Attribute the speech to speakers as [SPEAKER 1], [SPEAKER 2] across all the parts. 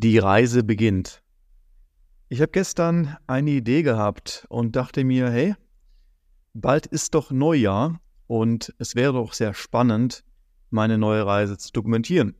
[SPEAKER 1] Die Reise beginnt. Ich habe gestern eine Idee gehabt und dachte mir, hey, bald ist doch Neujahr und es wäre doch sehr spannend, meine neue Reise zu dokumentieren.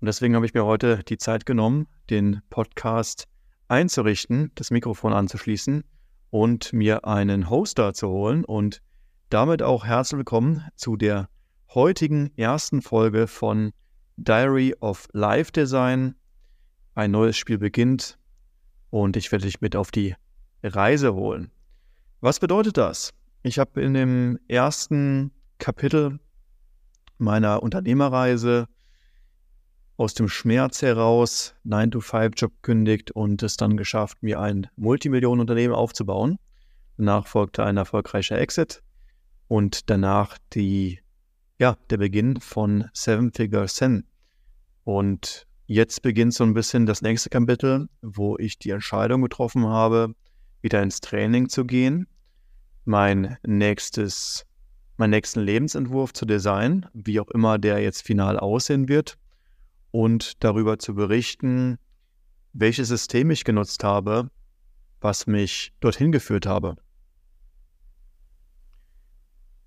[SPEAKER 1] Und deswegen habe ich mir heute die Zeit genommen, den Podcast einzurichten, das Mikrofon anzuschließen und mir einen Hoster zu holen und damit auch herzlich willkommen zu der heutigen ersten Folge von Diary of Life Design ein neues Spiel beginnt und ich werde dich mit auf die Reise holen. Was bedeutet das? Ich habe in dem ersten Kapitel meiner Unternehmerreise aus dem Schmerz heraus 9-to-5-Job kündigt und es dann geschafft, mir ein Multimillionenunternehmen aufzubauen. Danach folgte ein erfolgreicher Exit und danach die, ja, der Beginn von Seven Figure Zen. Und Jetzt beginnt so ein bisschen das nächste Kapitel, wo ich die Entscheidung getroffen habe, wieder ins Training zu gehen, mein nächstes, meinen nächsten Lebensentwurf zu designen, wie auch immer der jetzt final aussehen wird, und darüber zu berichten, welches System ich genutzt habe, was mich dorthin geführt habe.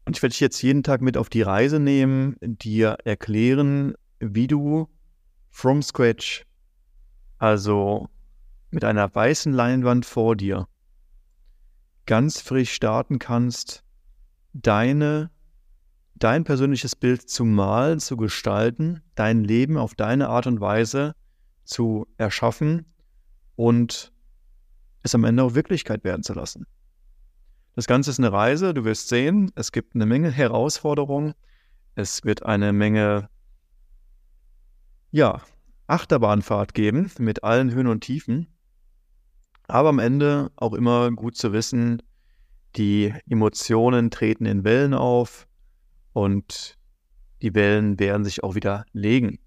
[SPEAKER 1] Und ich werde dich jetzt jeden Tag mit auf die Reise nehmen, dir erklären, wie du from scratch, also mit einer weißen Leinwand vor dir, ganz frisch starten kannst, deine, dein persönliches Bild zu malen, zu gestalten, dein Leben auf deine Art und Weise zu erschaffen und es am Ende auch Wirklichkeit werden zu lassen. Das Ganze ist eine Reise, du wirst sehen, es gibt eine Menge Herausforderungen, es wird eine Menge ja, Achterbahnfahrt geben mit allen Höhen und Tiefen. Aber am Ende auch immer gut zu wissen, die Emotionen treten in Wellen auf und die Wellen werden sich auch wieder legen.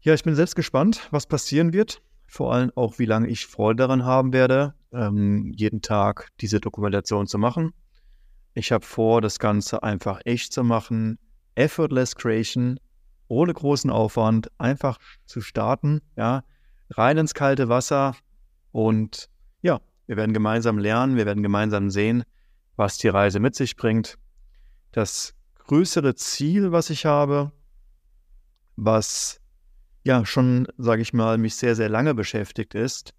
[SPEAKER 1] Ja, ich bin selbst gespannt, was passieren wird. Vor allem auch, wie lange ich Freude daran haben werde, ähm, jeden Tag diese Dokumentation zu machen. Ich habe vor, das Ganze einfach echt zu machen. Effortless Creation ohne großen Aufwand einfach zu starten, ja, rein ins kalte Wasser und ja, wir werden gemeinsam lernen, wir werden gemeinsam sehen, was die Reise mit sich bringt. Das größere Ziel, was ich habe, was ja schon, sage ich mal, mich sehr, sehr lange beschäftigt ist,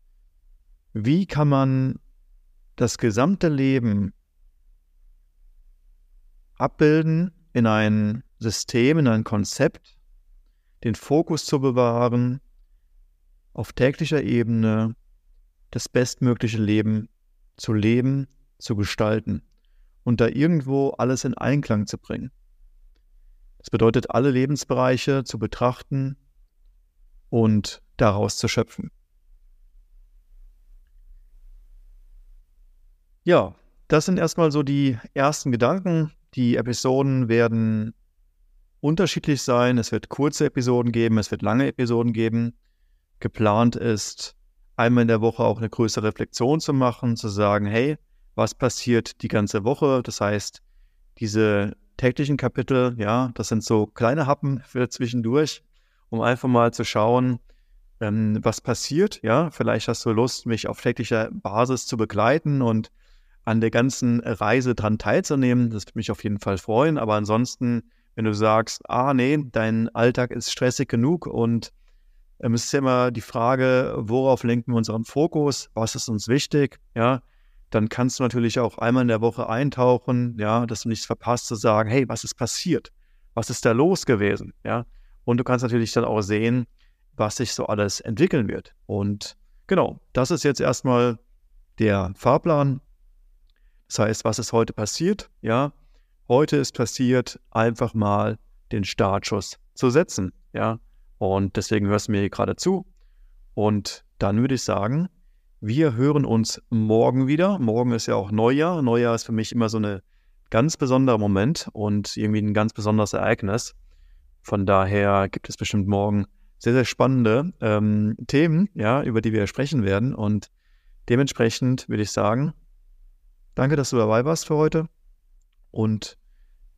[SPEAKER 1] wie kann man das gesamte Leben abbilden in ein System, in ein Konzept, den Fokus zu bewahren, auf täglicher Ebene das bestmögliche Leben zu leben, zu gestalten und da irgendwo alles in Einklang zu bringen. Das bedeutet, alle Lebensbereiche zu betrachten und daraus zu schöpfen. Ja, das sind erstmal so die ersten Gedanken. Die Episoden werden unterschiedlich sein. Es wird kurze Episoden geben, es wird lange Episoden geben. Geplant ist, einmal in der Woche auch eine größere Reflexion zu machen, zu sagen, hey, was passiert die ganze Woche? Das heißt, diese täglichen Kapitel, ja, das sind so kleine Happen für zwischendurch, um einfach mal zu schauen, ähm, was passiert. Ja, vielleicht hast du Lust, mich auf täglicher Basis zu begleiten und an der ganzen Reise dran teilzunehmen. Das würde mich auf jeden Fall freuen. Aber ansonsten wenn du sagst, ah nee, dein Alltag ist stressig genug und ähm, es ist immer die Frage, worauf lenken wir unseren Fokus, was ist uns wichtig, ja, dann kannst du natürlich auch einmal in der Woche eintauchen, ja, dass du nichts verpasst zu sagen, hey, was ist passiert? Was ist da los gewesen? Ja, und du kannst natürlich dann auch sehen, was sich so alles entwickeln wird. Und genau, das ist jetzt erstmal der Fahrplan. Das heißt, was ist heute passiert? Ja, heute ist passiert, einfach mal den Startschuss zu setzen. Ja, und deswegen hörst du mir hier gerade zu. Und dann würde ich sagen, wir hören uns morgen wieder. Morgen ist ja auch Neujahr. Neujahr ist für mich immer so ein ganz besonderer Moment und irgendwie ein ganz besonderes Ereignis. Von daher gibt es bestimmt morgen sehr, sehr spannende ähm, Themen, ja, über die wir sprechen werden. Und dementsprechend würde ich sagen, danke, dass du dabei warst für heute und